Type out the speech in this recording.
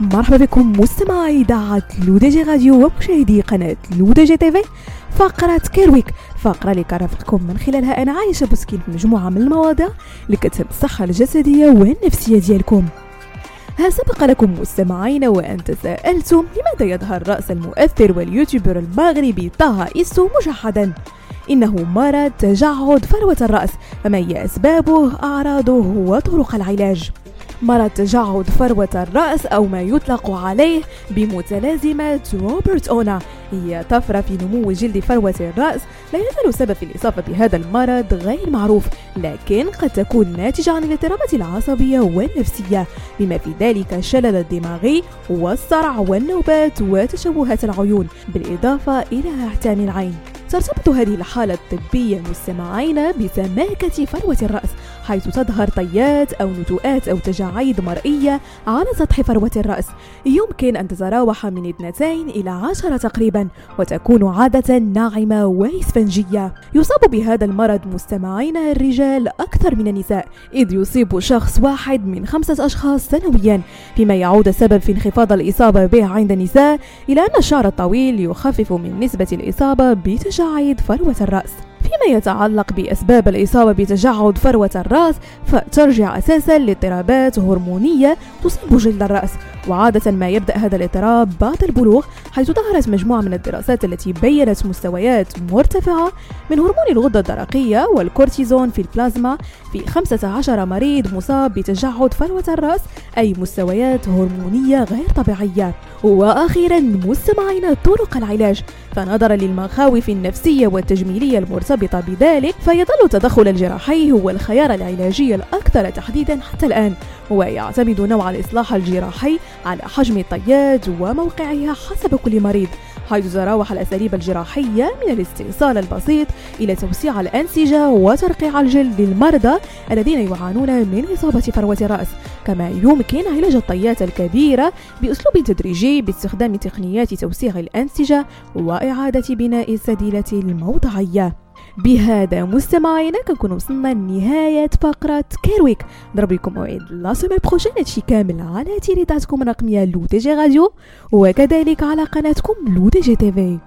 مرحبا بكم مستمعي إذاعة L'ODJ Radio ومشاهدي قناة L'ODJ TV فقرة Care Week فقرة اللي كنرافقكم من خلالها أنا عايشة بوسكين في مجموعة من المواضيع اللي كتهم الصحة الجسدية والنفسية ديالكم. هل سبق لكم مستمعين وأن تساءلتم لماذا يظهر رأس المؤثر واليوتيوبر المغربي طه إيسو مجعدا إنه مرض تجعد فروة الرأس فما هي أسبابه أعراضه وطرق العلاج؟ مرض تجعد فروة الرأس أو ما يطلق عليه بمتلازمة روبرت أونا هي طفرة في نمو جلد فروة الرأس لا يزال سبب الإصابة بهذا المرض غير معروف لكن قد تكون ناتجة عن الاضطرابات العصبية والنفسية. بما في ذلك الشلل الدماغي والصرع والنوبات وتشوهات العيون بالإضافة إلى أعتام العين. ترتبط هذه الحالة الطبية مستمعين بسماكة فروة الرأس. حيث تظهر طيات أو نتوءات أو تجاعيد مرئية على سطح فروة الرأس. يمكن أن تتراوح من اثنتين إلى عشرة تقريبا وتكون عادة ناعمة وإسفنجية. يصاب بهذا المرض مستمعين الرجال أكثر من النساء إذ يصيب شخص واحد من خمسة أشخاص سنويا فيما يعود السبب في انخفاض الإصابة به عند النساء إلى أن الشعر الطويل يخفف من نسبة الإصابة بتجاعيد فروة الرأس. فيما يتعلق بأسباب الإصابة بتجعد فروة الرأس فترجع أساسا لاضطرابات هرمونية تصيب جلد الرأس. وعادة ما يبدأ هذا الاضطراب بعد البلوغ حيث ظهرت مجموعة من الدراسات التي بينت مستويات مرتفعة من هرمون الغدة الدرقية والكورتيزون في البلازما في 15 مريض مصاب بتجعد فروة الرأس أي مستويات هرمونية غير طبيعية. وأخيرا مستمعين طرق العلاج. فنظرا للمخاوف النفسية والتجميلية المرتبطة بذلك فيظل التدخل الجراحي هو الخيار العلاجي الأكثر تحديدا حتى الآن ويعتمد نوع الإصلاح الجراحي على حجم الطيات وموقعها حسب كل مريض حيث تتراوح الأساليب الجراحية من الاستئصال البسيط إلى توسيع الأنسجة وترقيع الجلد للمرضى الذين يعانون من إصابة فروة الرأس كما يمكن علاج الطيات الكبيرة بأسلوب تدريجي باستخدام تقنيات توسيع الأنسجة وإعادة بناء السديلة الموضعية. بهذا مستمعينا كنكون وصلنا لنهاية فقرة كيرويك نضرب لكم موعد la semaine prochaine هادشي كامل على إذاعتكم الرقمية L'ODJ Radio وكذلك على قناتكم L'ODJ TV